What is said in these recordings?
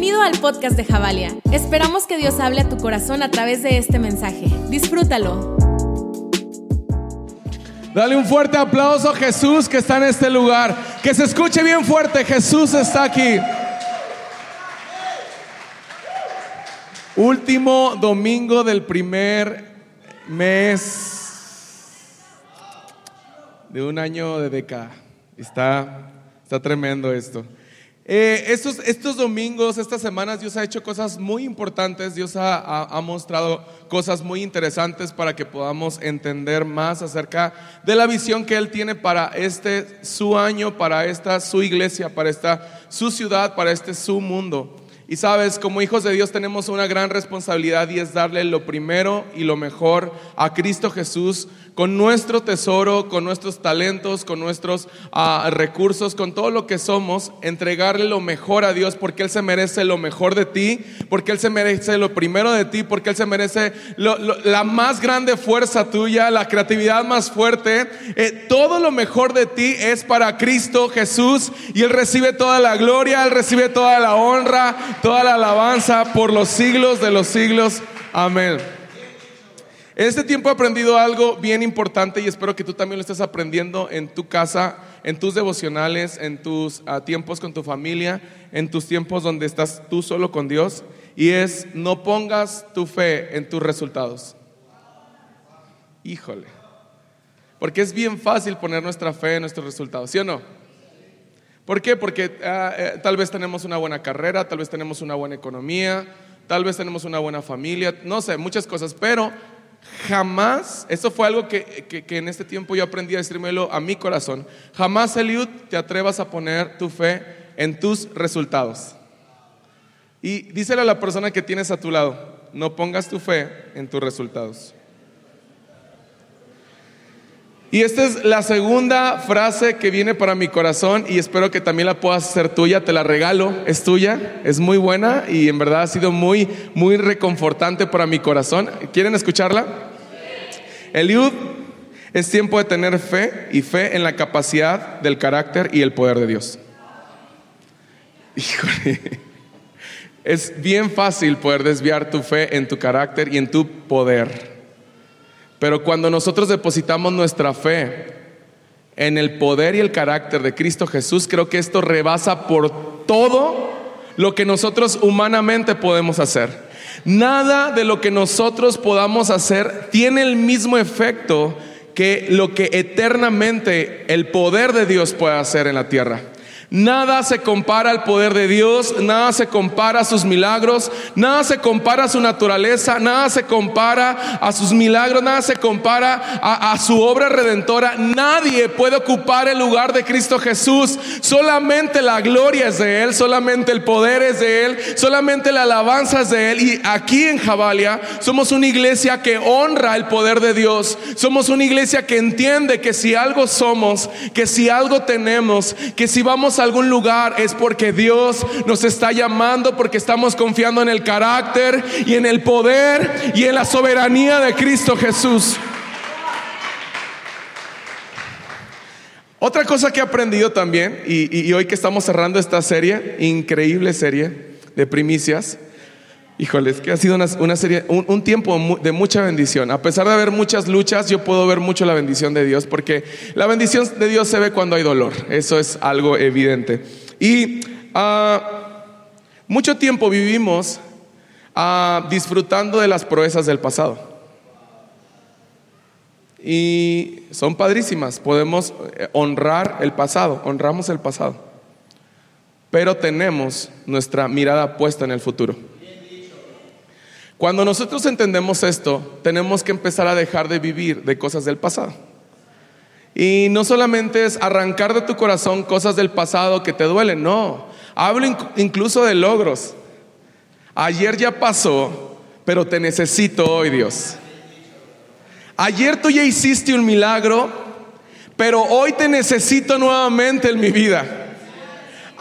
Bienvenido al podcast de Javalia. Esperamos que Dios hable a tu corazón a través de este mensaje. Disfrútalo. Dale un fuerte aplauso a Jesús que está en este lugar. Que se escuche bien fuerte, Jesús está aquí. Último domingo del primer mes de un año de década. Está, está tremendo esto. Eh, estos, estos domingos, estas semanas, Dios ha hecho cosas muy importantes, Dios ha, mostrado cosas muy interesantes para que podamos entender más acerca de la visión que Él tiene para este su año, para esta su iglesia, para esta su ciudad, para este su mundo. Y sabes, como hijos de Dios tenemos una gran responsabilidad y es darle lo primero y lo mejor a Cristo Jesús con nuestro tesoro, con nuestros talentos, con nuestros ah, recursos, con todo lo que somos, entregarle lo mejor a Dios porque Él se merece lo mejor de ti, porque Él se merece lo primero de ti, porque Él se merece la más grande fuerza tuya, la creatividad más fuerte. Eh, todo lo mejor de ti es para Cristo Jesús y Él recibe toda la gloria, Él recibe toda la honra, toda la alabanza por los siglos de los siglos. Amén. En este tiempo he aprendido algo bien importante y espero que tú también lo estés aprendiendo en tu casa, en tus devocionales, en tus ah, tiempos con tu familia, en tus tiempos donde estás tú solo con Dios. Y es, no pongas tu fe en tus resultados. Híjole. Porque es bien fácil poner nuestra fe en nuestros resultados, ¿sí o no? ¿Por qué? Porque ah, eh, tal vez tenemos una buena carrera, tal vez tenemos una buena economía, tal vez tenemos una buena familia, no sé, muchas cosas, pero jamás, eso fue algo que, que- que en este tiempo yo aprendí a decírmelo a mi corazón, jamás, Eliud, te atrevas a poner tu fe en tus resultados. Y díselo a la persona que tienes a tu lado, no pongas tu fe en tus resultados. Y esta es la segunda frase que viene para mi corazón y espero que también la puedas hacer tuya, te la regalo, es tuya, es muy buena y en verdad ha sido muy, muy reconfortante para mi corazón. ¿Quieren escucharla? Eliud, es tiempo de tener fe y fe en la capacidad del carácter y el poder de Dios. Híjole, es bien fácil poder desviar tu fe en tu carácter y en tu poder. Pero cuando nosotros depositamos nuestra fe en el poder y el carácter de Cristo Jesús, creo que esto rebasa por todo lo que nosotros humanamente podemos hacer. Nada de lo que nosotros podamos hacer tiene el mismo efecto que lo que eternamente el poder de Dios puede hacer en la tierra. Nada se compara al poder de Dios, nada se compara a sus milagros, nada se compara a su naturaleza, nada se compara a sus milagros, nada se compara a, su obra redentora. Nadie puede ocupar el lugar de Cristo Jesús. Solamente la gloria es de Él, solamente el poder es de Él, solamente la alabanza es de Él. Y aquí en Javalia somos una iglesia que honra el poder de Dios. Somos una iglesia que entiende que si algo somos, que si algo tenemos, que si vamos a algún lugar es porque Dios nos está llamando, porque estamos confiando en el carácter y en el poder y en la soberanía de Cristo Jesús. Otra cosa que he aprendido también, y, y- hoy que estamos cerrando esta serie, increíble serie de primicias, híjole, es que ha sido una, serie, un, tiempo de mucha bendición. A pesar de haber muchas luchas, yo puedo ver mucho la bendición de Dios, porque la bendición de Dios se ve cuando hay dolor, eso es algo evidente. Y ah, mucho tiempo vivimos ah, disfrutando de las proezas del pasado. Y son padrísimas, podemos eh, honrar el pasado, honramos el pasado, pero tenemos nuestra mirada puesta en el futuro. Cuando nosotros entendemos esto, tenemos que empezar a dejar de vivir de cosas del pasado. Y no solamente es arrancar de tu corazón cosas del pasado que te duelen, no. Hablo inc- incluso de logros. Ayer ya pasó, pero te necesito hoy, Dios. Ayer tú ya hiciste un milagro, pero hoy te necesito nuevamente en mi vida.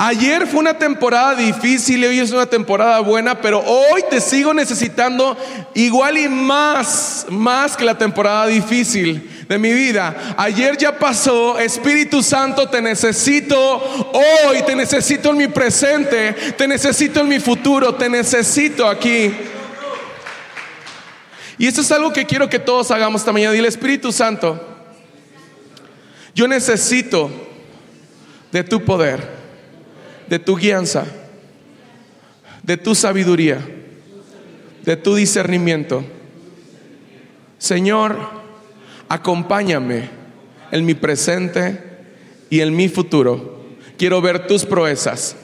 Ayer fue una temporada difícil hoy es una temporada buena, pero hoy te sigo necesitando igual y más, más que la temporada difícil de mi vida. Ayer ya pasó, Espíritu Santo, te necesito hoy, te necesito en mi presente, te necesito en mi futuro, te necesito aquí. Y eso es algo que quiero que todos hagamos esta mañana. Dile, Espíritu Santo, yo necesito de tu poder de tu guianza, de tu sabiduría, de tu discernimiento. Señor, acompáñame en mi presente y en mi futuro. Quiero ver tus proezas.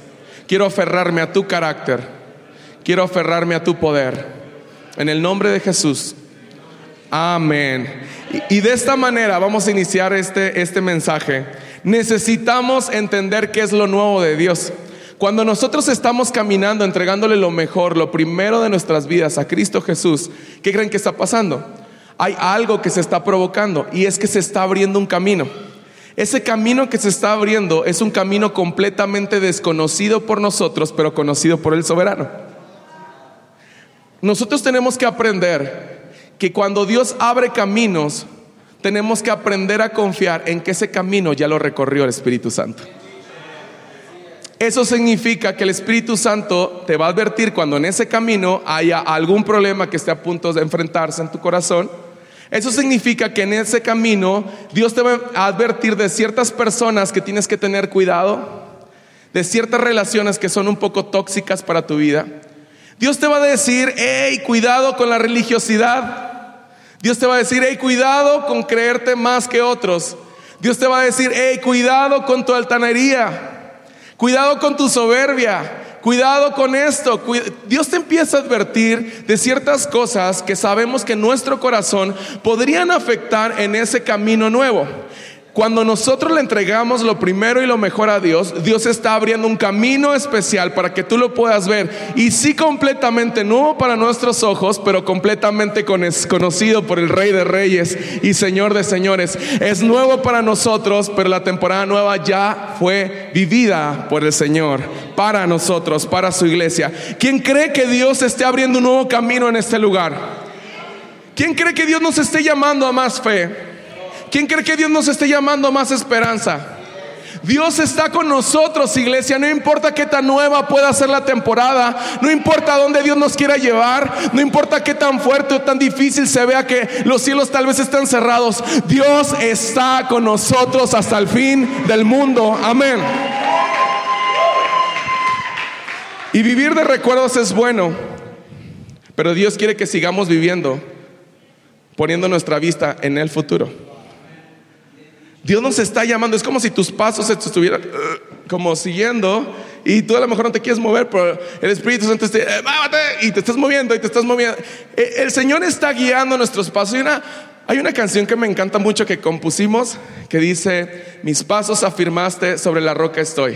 Quiero aferrarme a tu carácter. Quiero aferrarme a tu poder. En el nombre de Jesús. Amén. Y, de esta manera vamos a iniciar este, este mensaje necesitamos entender qué es lo nuevo de Dios. Cuando nosotros estamos caminando, entregándole lo mejor, lo primero de nuestras vidas a Cristo Jesús, ¿qué creen que está pasando? Hay algo que se está provocando y es que se está abriendo un camino. Ese camino que se está abriendo es un camino completamente desconocido por nosotros, pero conocido por el soberano. Nosotros tenemos que aprender que cuando Dios abre caminos, tenemos que aprender a confiar en que ese camino ya lo recorrió el Espíritu Santo. Eso significa que el Espíritu Santo te va a advertir cuando en ese camino haya algún problema que esté a punto de enfrentarse en tu corazón. Eso significa que en ese camino Dios te va a advertir de ciertas personas que tienes que tener cuidado, de ciertas relaciones que son un poco tóxicas para tu vida. Dios te va a decir, hey, cuidado con la religiosidad. Dios te va a decir, hey, cuidado con creerte más que otros. Dios te va a decir, hey, cuidado con tu altanería. Cuidado con tu soberbia. Cuidado con esto. Dios te empieza a advertir de ciertas cosas que sabemos que nuestro corazón podrían afectar en ese camino nuevo. Cuando nosotros le entregamos lo primero y lo mejor a Dios, Dios está abriendo un camino especial para que tú lo puedas ver. Y sí completamente nuevo para nuestros ojos, pero completamente conocido por el Rey de Reyes y Señor de Señores. Es nuevo para nosotros, pero la temporada nueva ya fue vivida por el Señor, para nosotros, para su iglesia. ¿Quién cree que Dios esté abriendo un nuevo camino en este lugar? ¿Quién cree que Dios nos esté llamando a más fe? ¿Quién cree que Dios nos esté llamando más esperanza? Dios está con nosotros, iglesia. No importa qué tan nueva pueda ser la temporada, no importa dónde Dios nos quiera llevar, no importa qué tan fuerte o tan difícil se vea que los cielos tal vez están cerrados. Dios está con nosotros hasta el fin del mundo. Amén. Y vivir de recuerdos es bueno, pero Dios quiere que sigamos viviendo, poniendo nuestra vista en el futuro. Dios nos está llamando. Es como si tus pasos se estuvieran uh, como siguiendo y tú a lo mejor no te quieres mover, pero el Espíritu Santo te, eh, y te estás moviendo y te estás moviendo. Eh, el Señor está guiando nuestros pasos. una, hay una canción que me encanta mucho que compusimos que dice, mis pasos afirmaste, sobre la roca estoy.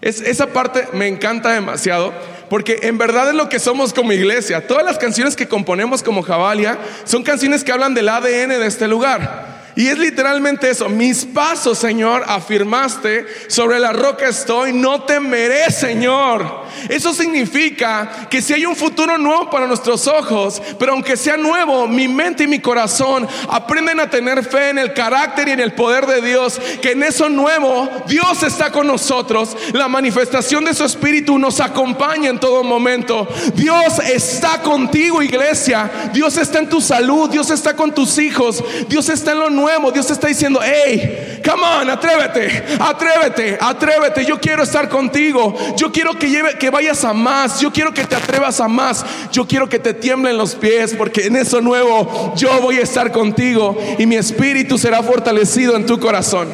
Es, esa parte me encanta demasiado porque en verdad es lo que somos como iglesia. Todas las canciones que componemos como Jabalia son canciones que hablan del ADN de este lugar. Y es literalmente eso, mis pasos, Señor, afirmaste, sobre la roca estoy, no temeré, Señor. Eso significa que si hay un futuro nuevo para nuestros ojos, pero aunque sea nuevo, mi mente y mi corazón aprenden a tener fe en el carácter y en el poder de Dios, que en eso nuevo Dios está con nosotros, la manifestación de su espíritu nos acompaña en todo momento. Dios está contigo, iglesia. Dios está en tu salud, Dios está con tus hijos, Dios está en lo nuevo. Dios está diciendo, hey, come on, atrévete, atrévete, atrévete. Yo quiero estar contigo. Yo quiero que lleve, que vayas a más. Yo quiero que te atrevas a más. Yo quiero que te tiemblen los pies porque en eso nuevo yo voy a estar contigo y mi espíritu será fortalecido en tu corazón.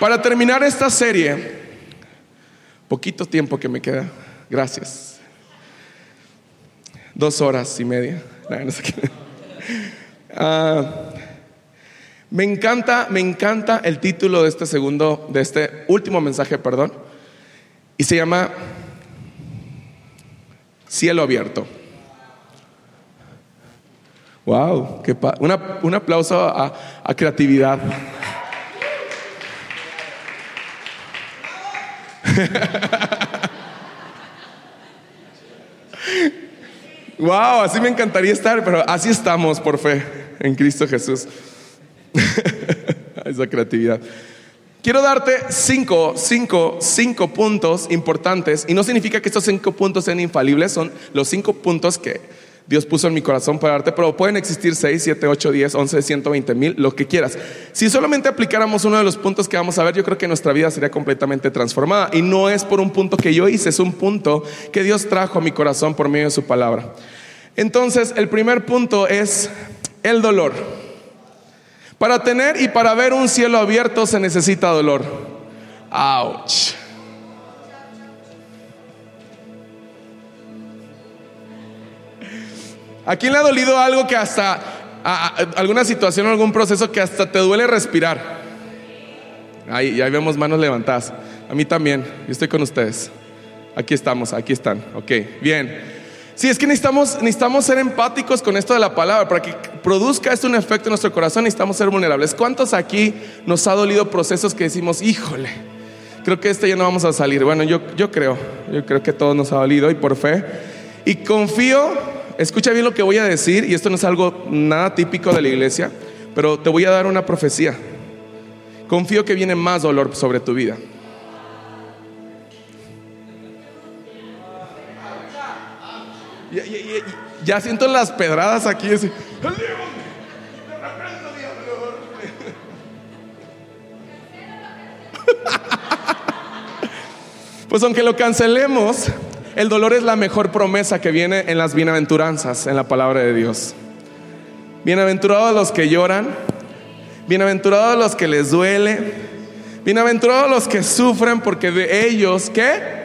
Para terminar esta serie, poquito tiempo que me queda, gracias. Dos horas y media. Ah, me encanta, me encanta el título de este segundo, de este último mensaje, perdón. Y se llama Cielo Abierto. Wow, qué pa una, un aplauso a, a creatividad. wow, así me encantaría estar, pero así estamos por fe en Cristo Jesús. Esa creatividad. Quiero darte cinco, cinco, cinco puntos importantes y no significa que estos cinco puntos sean infalibles, son los cinco puntos que Dios puso en mi corazón para darte, pero pueden existir 6, 7, 8, 10, 11, 120 mil, lo que quieras. Si solamente aplicáramos uno de los puntos que vamos a ver, yo creo que nuestra vida sería completamente transformada. Y no es por un punto que yo hice, es un punto que Dios trajo a mi corazón por medio de su palabra. Entonces, el primer punto es el dolor. Para tener y para ver un cielo abierto se necesita dolor. Ouch. ¿A quién le ha dolido algo que hasta, alguna situación o algún proceso que hasta te duele respirar? Ahí, ahí vemos manos levantadas. A mí también, yo estoy con ustedes. Aquí estamos, aquí están. Ok, bien. Sí, es que necesitamos, necesitamos ser empáticos con esto de la palabra. Para que produzca esto un efecto en nuestro corazón, necesitamos ser vulnerables. ¿Cuántos aquí nos ha dolido procesos que decimos, híjole, creo que este ya no vamos a salir? Bueno, yo, yo creo, yo creo que todo nos ha dolido y por fe. Y confío escucha bien lo que voy a decir, y esto no es algo nada típico de la iglesia, pero te voy a dar una profecía. Confío que viene más dolor sobre tu vida. Ya, siento las pedradas aquí. pues aunque lo cancelemos, el dolor es la mejor promesa que viene en las bienaventuranzas, en la palabra de Dios. Bienaventurados los que lloran, bienaventurados los que les duele, bienaventurados los que sufren porque de ellos, ¿qué?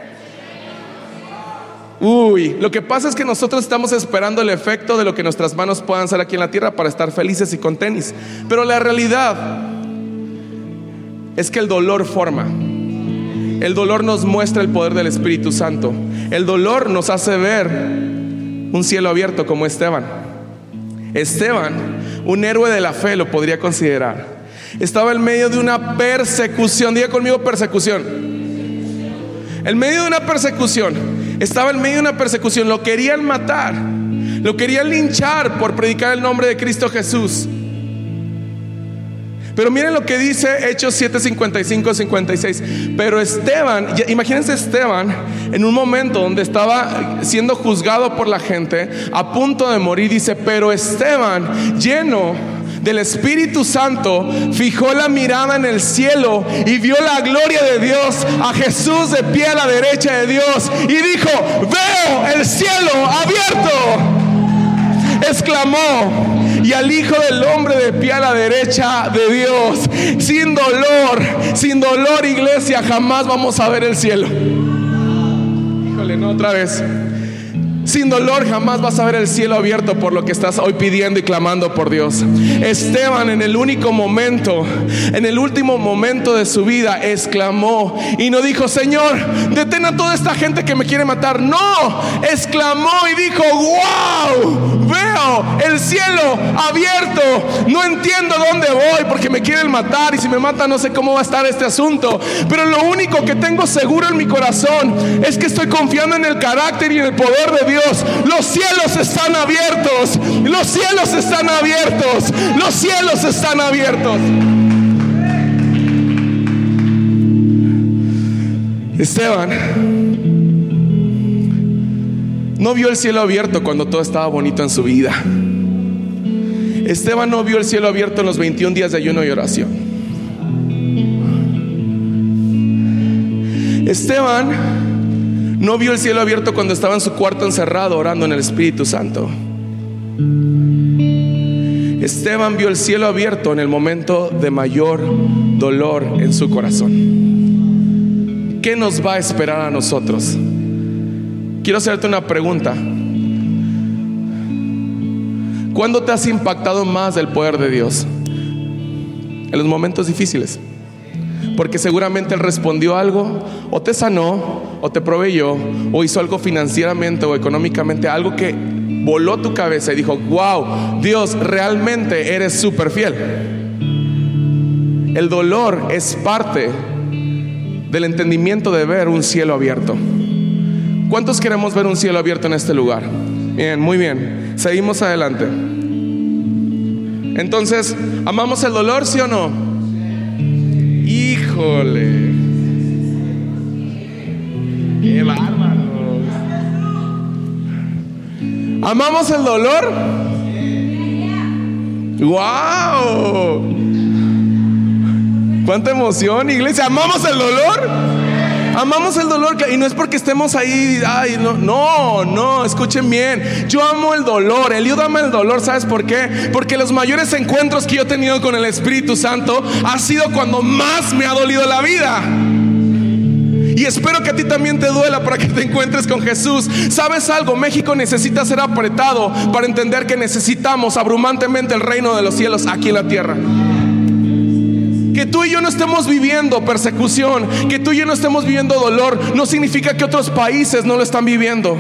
Uy, lo que pasa es que nosotros estamos esperando el efecto de lo que nuestras manos puedan hacer aquí en la tierra para estar felices y con tenis. Pero la realidad es que el dolor forma. El dolor nos muestra el poder del Espíritu Santo. El dolor nos hace ver un cielo abierto como Esteban. Esteban, un héroe de la fe, lo podría considerar. Estaba en medio de una persecución. Diga conmigo persecución. En medio de una persecución. Estaba en medio de una persecución. Lo querían matar. Lo querían linchar por predicar el nombre de Cristo Jesús. Pero miren lo que dice Hechos 7, 55, 56. Pero Esteban, imagínense Esteban en un momento donde estaba siendo juzgado por la gente, a punto de morir, dice, pero Esteban, lleno del Espíritu Santo, fijó la mirada en el cielo y vio la gloria de Dios, a Jesús de pie a la derecha de Dios, y dijo, veo el cielo abierto exclamó, y al Hijo del Hombre de pie a la derecha de Dios, sin dolor, sin dolor iglesia, jamás vamos a ver el cielo. Híjole, no otra vez. Sin dolor jamás vas a ver el cielo abierto por lo que estás hoy pidiendo y clamando por Dios. Esteban en el único momento, en el último momento de su vida, exclamó y no dijo, Señor, detén a toda esta gente que me quiere matar. No, exclamó y dijo, wow, veo el cielo abierto. No entiendo dónde voy porque me quieren matar y si me matan no sé cómo va a estar este asunto. Pero lo único que tengo seguro en mi corazón es que estoy confiando en el carácter y en el poder de Los cielos están abiertos. Los cielos están abiertos. Los cielos están abiertos. Esteban no vio el cielo abierto cuando todo estaba bonito en su vida. Esteban no vio el cielo abierto en los 21 días de ayuno y oración. Esteban no vio el cielo abierto cuando estaba en su cuarto encerrado orando en el Espíritu Santo. Esteban vio el cielo abierto en el momento de mayor dolor en su corazón. ¿Qué nos va a esperar a nosotros? Quiero hacerte una pregunta. ¿Cuándo te has impactado más del poder de Dios? En los momentos difíciles porque seguramente Él respondió algo, o te sanó, o te proveyó, o hizo algo financieramente o económicamente, algo que voló tu cabeza y dijo, wow, Dios, realmente eres súper fiel. El dolor es parte del entendimiento de ver un cielo abierto. ¿Cuántos queremos ver un cielo abierto en este lugar? Bien, muy bien. Seguimos adelante. Entonces, ¿amamos el dolor, sí o no? Híjole. Qué bárbaros. ¿Amamos el dolor? ¡Wow! ¡Cuánta emoción, iglesia! ¿Amamos el dolor? Amamos el dolor y no es porque estemos ahí, ay, no, no, no, escuchen bien. Yo amo el dolor, Eliud ama el dolor, ¿sabes por qué? Porque los mayores encuentros que yo he tenido con el Espíritu Santo ha sido cuando más me ha dolido la vida. Y espero que a ti también te duela para que te encuentres con Jesús. ¿Sabes algo? México necesita ser apretado para entender que necesitamos abrumantemente el reino de los cielos aquí en la tierra. Que tú y yo no estemos viviendo persecución, que tú y yo no estemos viviendo dolor, no significa que otros países no lo están viviendo.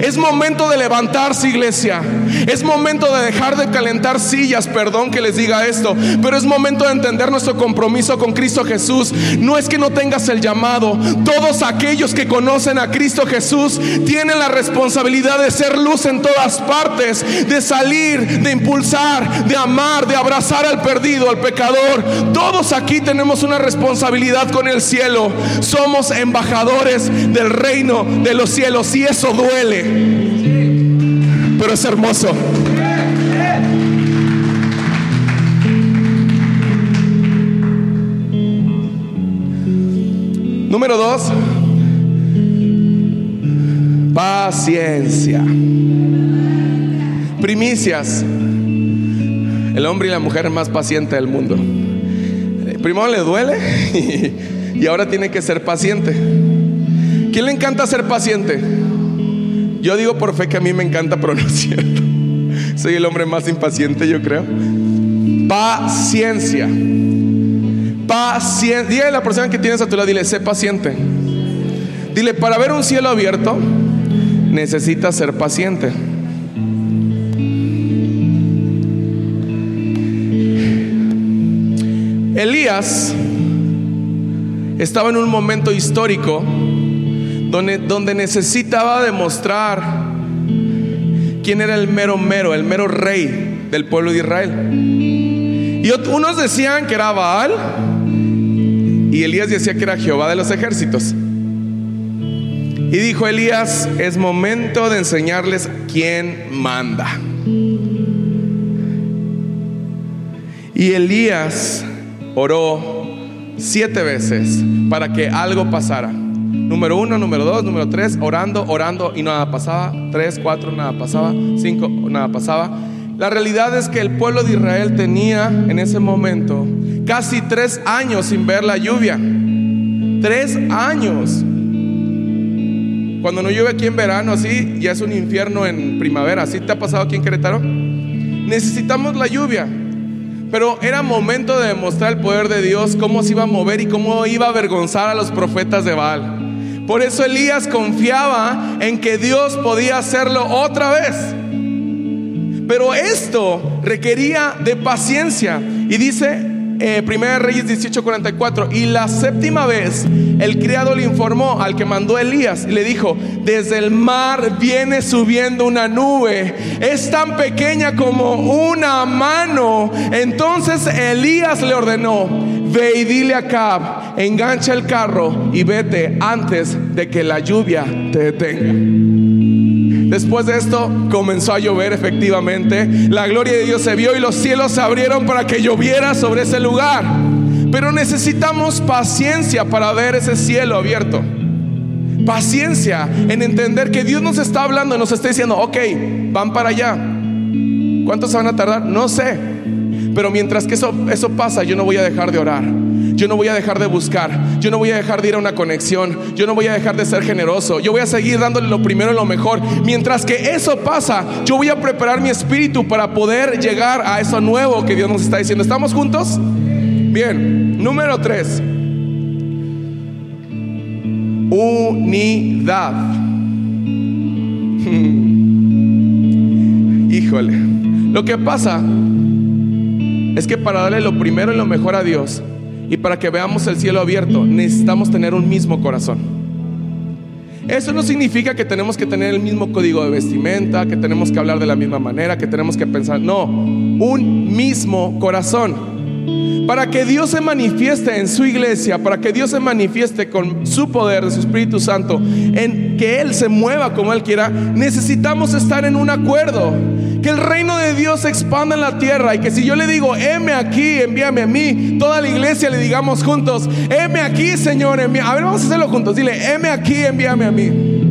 Es momento de levantarse, iglesia. Es momento de dejar de calentar sillas, perdón que les diga esto, pero es momento de entender nuestro compromiso con Cristo Jesús. No es que no tengas el llamado. Todos aquellos que conocen a Cristo Jesús tienen la responsabilidad de ser luz en todas partes, de salir, de impulsar, de amar, de abrazar al perdido, al pecador. Todos aquí tenemos una responsabilidad con el cielo. Somos embajadores del reino de los cielos y eso duele pero es hermoso. Número dos, paciencia. Primicias. El hombre y la mujer más paciente del mundo. Primero le duele y ahora tiene que ser paciente. ¿Quién le encanta ser paciente? Yo digo por fe que a mí me encanta, pero. Soy el hombre más impaciente, yo creo. Paciencia. Paciencia. Dile a la persona que tienes a tu lado, dile, sé paciente. Dile, para ver un cielo abierto, necesitas ser paciente. Elías estaba en un momento histórico donde, necesitaba demostrar quién era el mero mero, el mero rey del pueblo de Israel. Y unos decían que era Baal y Elías decía que era Jehová de los ejércitos. Y dijo Elías, es momento de enseñarles quién manda. Y Elías oró siete veces para que algo pasara. Número uno, número dos, número tres, orando, orando y nada pasaba. Tres, cuatro, nada pasaba. Cinco, nada pasaba. La realidad es que el pueblo de Israel tenía en ese momento casi tres años sin ver la lluvia. Tres años. Cuando no llueve aquí en verano, así ya es un infierno en primavera. ¿Así te ha pasado aquí en Querétaro? Necesitamos la lluvia. Pero era momento de demostrar el poder de Dios, cómo se iba a mover y cómo iba a avergonzar a los profetas de Baal. Por eso Elías confiaba en que Dios podía hacerlo otra vez. Pero esto requería de paciencia. Y dice eh, Primera Reyes 18:44, y la séptima vez el criado le informó al que mandó Elías y le dijo, desde el mar viene subiendo una nube, es tan pequeña como una mano. Entonces Elías le ordenó, ve y dile a Cab, engancha el carro y vete antes de que la lluvia te detenga. Después de esto comenzó a llover efectivamente. La gloria de Dios se vio y los cielos se abrieron para que lloviera sobre ese lugar. Pero necesitamos paciencia para ver ese cielo abierto. Paciencia en entender que Dios nos está hablando y nos está diciendo, ok, van para allá. ¿Cuántos van a tardar? No sé. Pero mientras que eso, eso pasa, yo no voy a dejar de orar. Yo no voy a dejar de buscar. Yo no voy a dejar de ir a una conexión. Yo no voy a dejar de ser generoso. Yo voy a seguir dándole lo primero y lo mejor. Mientras que eso pasa, yo voy a preparar mi espíritu para poder llegar a eso nuevo que Dios nos está diciendo. ¿Estamos juntos? Bien. Número tres. Unidad. Híjole. Lo que pasa es que para darle lo primero y lo mejor a Dios, y para que veamos el cielo abierto, necesitamos tener un mismo corazón. Eso no significa que tenemos que tener el mismo código de vestimenta, que tenemos que hablar de la misma manera, que tenemos que pensar. No, un mismo corazón. Para que Dios se manifieste en su iglesia, para que Dios se manifieste con su poder de su Espíritu Santo, en que Él se mueva como Él quiera, necesitamos estar en un acuerdo. Que el reino de Dios se expanda en la tierra y que si yo le digo, heme aquí, envíame a mí, toda la iglesia le digamos juntos, heme aquí, Señor, envíame. A ver, vamos a hacerlo juntos. Dile, heme aquí, envíame a mí.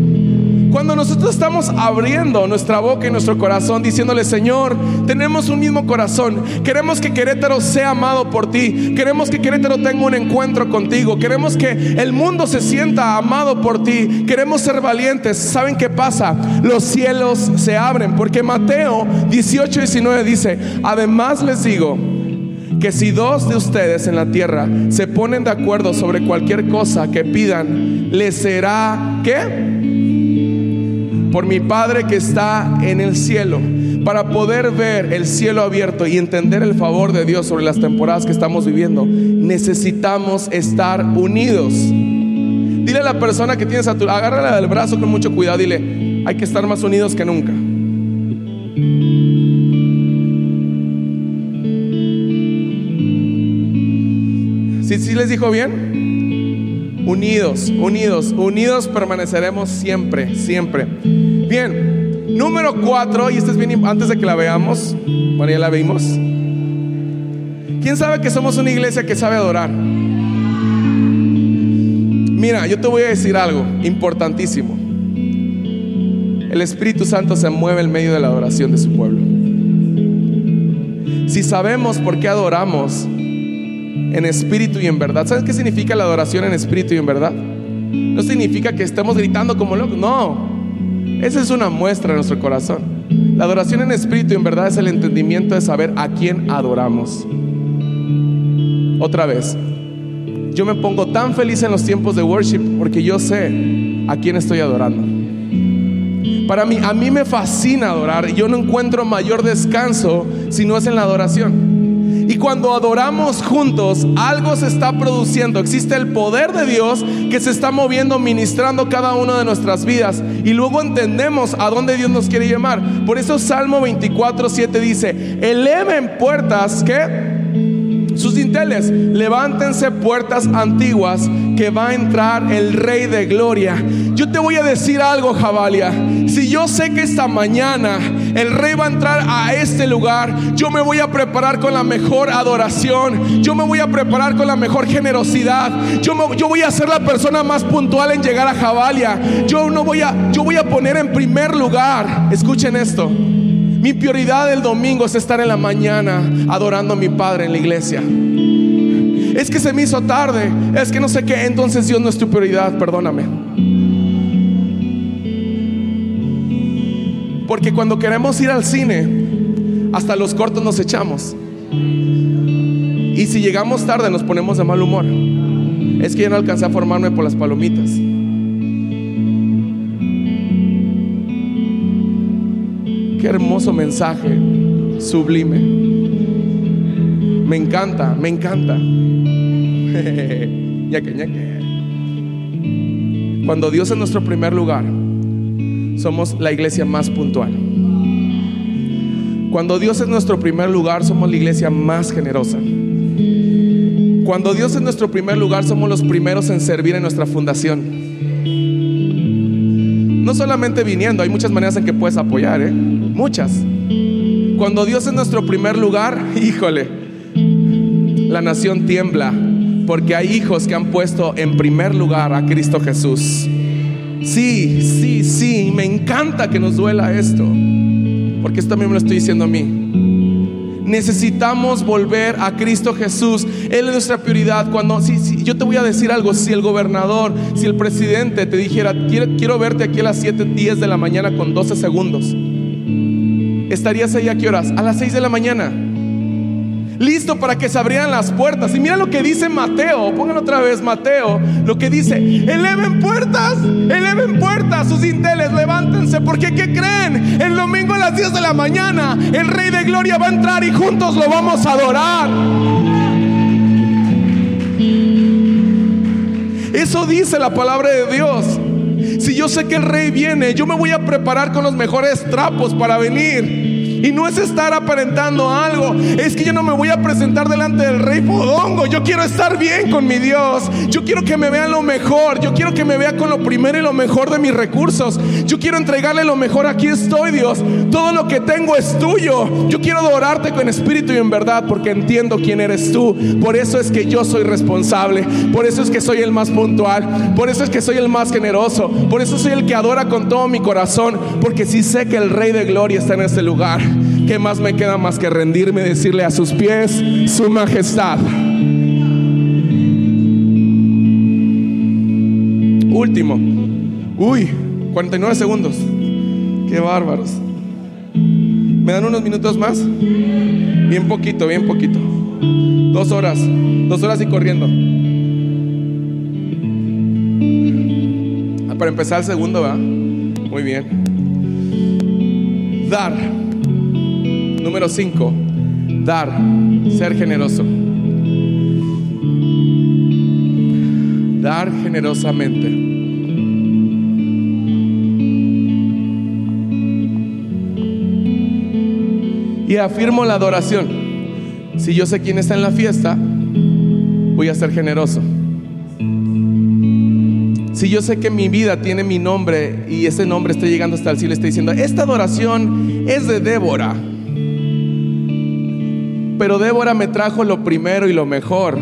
Cuando nosotros estamos abriendo nuestra boca y nuestro corazón diciéndole, Señor, tenemos un mismo corazón, queremos que Querétaro sea amado por ti, queremos que Querétaro tenga un encuentro contigo, queremos que el mundo se sienta amado por ti, queremos ser valientes. ¿Saben qué pasa? Los cielos se abren, porque Mateo 18, 19 dice, además les digo, que si dos de ustedes en la tierra se ponen de acuerdo sobre cualquier cosa que pidan, les será ¿qué? Por mi Padre que está en el cielo, para poder ver el cielo abierto y entender el favor de Dios sobre las temporadas que estamos viviendo, necesitamos estar unidos. Dile a la persona que tienes a tu, agárrala del brazo con mucho cuidado, dile, hay que estar más unidos que nunca. ¿Sí, sí les dijo bien? Unidos, unidos, unidos permaneceremos siempre, siempre. Bien, número cuatro, y este es bien antes de que la veamos. Bueno, ya la vimos. ¿Quién sabe que somos una iglesia que sabe adorar? Mira, yo te voy a decir algo importantísimo. El Espíritu Santo se mueve en medio de la adoración de su pueblo. Si sabemos por qué adoramos, en espíritu y en verdad. ¿Sabes qué significa la adoración en espíritu y en verdad? No significa que estemos gritando como locos, no. Esa es una muestra de nuestro corazón. La adoración en espíritu en verdad es el entendimiento de saber a quién adoramos. Otra vez, yo me pongo tan feliz en los tiempos de worship porque yo sé a quién estoy adorando. Para mí, a mí me fascina adorar. Yo no encuentro mayor descanso si no es en la adoración. Y cuando adoramos juntos, algo se está produciendo. Existe el poder de Dios que se está moviendo, ministrando cada una de nuestras vidas. Y luego entendemos a dónde Dios nos quiere llamar. Por eso Salmo 24, 7 dice, eleven puertas que sus dinteles, levántense puertas antiguas que va a entrar el Rey de Gloria. Yo te voy a decir algo, Jabalia. Si yo sé que esta mañana el Rey va a entrar a este lugar, yo me voy a preparar con la mejor adoración. Yo me voy a preparar con la mejor generosidad. Yo, yo voy a ser la persona más puntual en llegar a Jabalia. Yo no voy a, yo voy a poner en primer lugar. Escuchen esto. Mi prioridad del domingo es estar en la mañana adorando a mi Padre en la iglesia. Es que se me hizo tarde, es que no sé qué, entonces Dios no es tu prioridad, perdóname. Porque cuando queremos ir al cine, hasta los cortos nos echamos. Y si llegamos tarde nos ponemos de mal humor. Es que ya no alcancé a formarme por las palomitas. Qué hermoso mensaje, sublime. Me encanta, me encanta. Cuando Dios es nuestro primer lugar, somos la iglesia más puntual. Cuando Dios es nuestro primer lugar, somos la iglesia más generosa. Cuando Dios es nuestro primer lugar, somos los primeros en servir en nuestra fundación. No solamente viniendo, hay muchas maneras en que puedes apoyar, ¿eh? Muchas. Cuando Dios es nuestro primer lugar, híjole, la nación tiembla porque hay hijos que han puesto en primer lugar a Cristo Jesús. Sí, sí, sí, me encanta que nos duela esto, porque esto también me lo estoy diciendo a mí. Necesitamos volver a Cristo Jesús. Él es nuestra prioridad. Cuando, si, yo te voy a decir algo, si el gobernador, si el presidente te dijera, quiero, quiero verte aquí a las 7, 10 de la mañana con 12 segundos, ¿estarías ahí a qué horas? A las 6 de la mañana listo para que se abrieran las puertas. Y mira lo que dice Mateo, pongan otra vez Mateo, lo que dice, eleven puertas, eleven puertas, sus inteles, levántense, porque ¿qué creen? El domingo a las 10 de la mañana, el Rey de Gloria va a entrar y juntos lo vamos a adorar. Eso dice la palabra de Dios. Si yo sé que el rey viene, yo me voy a preparar con los mejores trapos para venir. Y no es estar aparentando algo. Es que yo no me voy a presentar delante del rey Podongo. Yo quiero estar bien con mi Dios. Yo quiero que me vea lo mejor. Yo quiero que me vea con lo primero y lo mejor de mis recursos. Yo quiero entregarle lo mejor. Aquí estoy, Dios. Todo lo que tengo es tuyo. Yo quiero adorarte con espíritu y en verdad porque entiendo quién eres tú. Por eso es que yo soy responsable. Por eso es que soy el más puntual. Por eso es que soy el más generoso. Por eso soy el que adora con todo mi corazón. Porque si sé que el Rey de Gloria está en este lugar. ¿Qué más me queda más que rendirme y decirle a sus pies su majestad? Último. Uy, 49 segundos. Qué bárbaros. ¿Me dan unos minutos más? Bien poquito, bien poquito. Dos horas. Dos horas y corriendo. Ah, para empezar el segundo, ¿va? Muy bien. Dar. Número 5. Dar. Ser generoso. Dar generosamente. Y afirmo la adoración. Si yo sé quién está en la fiesta, voy a ser generoso. Si yo sé que mi vida tiene mi nombre y ese nombre está llegando hasta el cielo, está diciendo, esta adoración es de Débora. Pero Débora me trajo lo primero y lo mejor.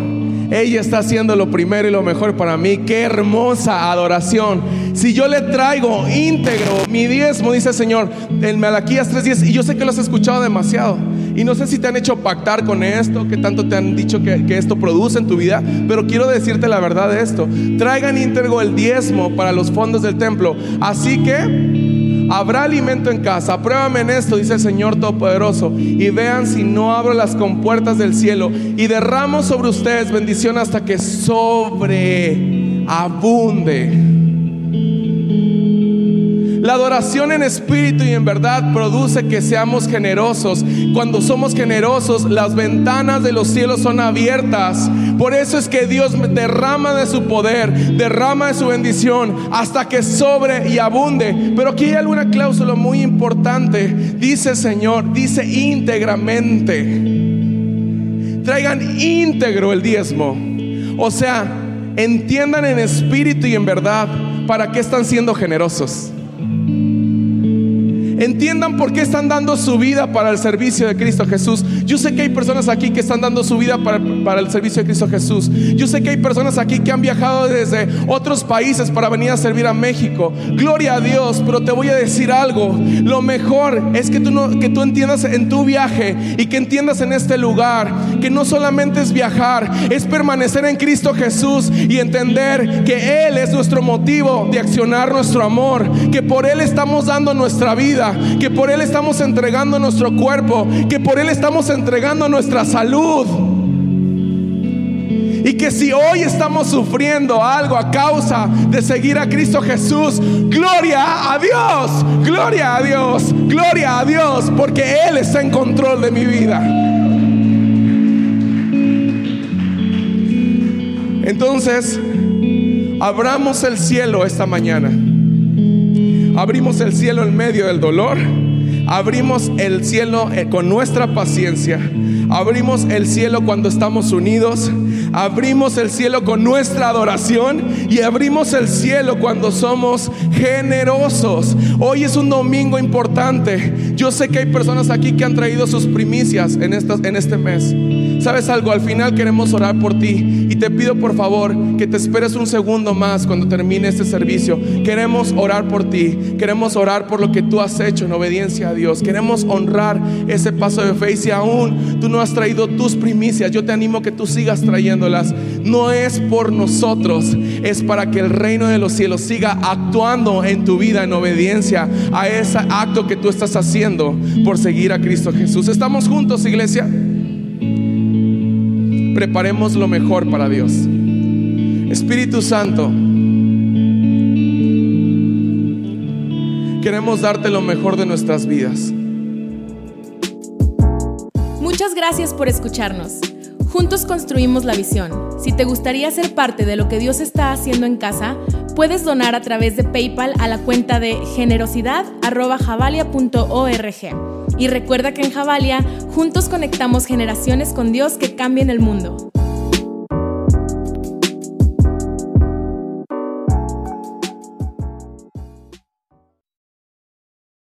Ella está haciendo lo primero y lo mejor para mí. Qué hermosa adoración. Si yo le traigo íntegro mi diezmo, dice el Señor, en Malaquías 3:10, y yo sé que lo has escuchado demasiado. Y no sé si te han hecho pactar con esto, que tanto te han dicho que, que, esto produce en tu vida, pero quiero decirte la verdad de esto. Traigan íntegro el diezmo para los fondos del templo. Así que habrá alimento en casa. Pruébame en esto, dice el Señor Todopoderoso, y vean si no abro las compuertas del cielo y derramo sobre ustedes bendición hasta que sobreabunde. La adoración en espíritu y en verdad produce que seamos generosos. Cuando somos generosos, las ventanas de los cielos son abiertas. Por eso es que Dios derrama de su poder, derrama de su bendición hasta que sobre y abunde. Pero aquí hay alguna cláusula muy importante. Dice Señor, dice íntegramente. Traigan íntegro el diezmo. O sea, entiendan en espíritu y en verdad para qué están siendo generosos. Entiendan por qué están dando su vida para el servicio de Cristo Jesús. Yo sé que hay personas aquí que están dando su vida para, para, el servicio de Cristo Jesús. Yo sé que hay personas aquí que han viajado desde otros países para venir a servir a México. Gloria a Dios, pero te voy a decir algo. Lo mejor es que tú, que tú entiendas en tu viaje y que entiendas en este lugar que no solamente es viajar, es permanecer en Cristo Jesús y entender que Él es nuestro motivo de accionar nuestro amor, que por Él estamos dando nuestra vida que por Él estamos entregando nuestro cuerpo, que por Él estamos entregando nuestra salud. Y que si hoy estamos sufriendo algo a causa de seguir a Cristo Jesús, gloria a Dios, gloria a Dios, gloria a Dios, porque Él está en control de mi vida. Entonces, abramos el cielo esta mañana. Abrimos el cielo en medio del dolor. Abrimos el cielo eh, con nuestra paciencia. Abrimos el cielo cuando estamos unidos. Abrimos el cielo con nuestra adoración y abrimos el cielo cuando somos generosos. Hoy es un domingo importante. Yo sé que hay personas aquí que han traído sus primicias en, en este mes. ¿Sabes algo? Al final queremos orar por ti y te pido por favor que te esperes un segundo más cuando termine este servicio. Queremos orar por ti, queremos orar por lo que tú has hecho en obediencia a Dios. Queremos honrar ese paso de fe y si aún tú no has traído tus primicias, yo te animo que tú sigas trayéndolas. No es por nosotros, es para que el reino de los cielos siga actuando en tu vida en obediencia a ese acto que tú estás haciendo por seguir a Cristo Jesús. ¿Estamos juntos, iglesia? Preparemos lo mejor para Dios. Espíritu Santo, queremos darte lo mejor de nuestras vidas. Muchas gracias por escucharnos. Juntos construimos la visión. Si te gustaría ser parte de lo que Dios está haciendo en casa, puedes donar a través de PayPal a la cuenta de generosidad.javalia.org. Y recuerda que en Javalia juntos conectamos generaciones con Dios que cambien el mundo.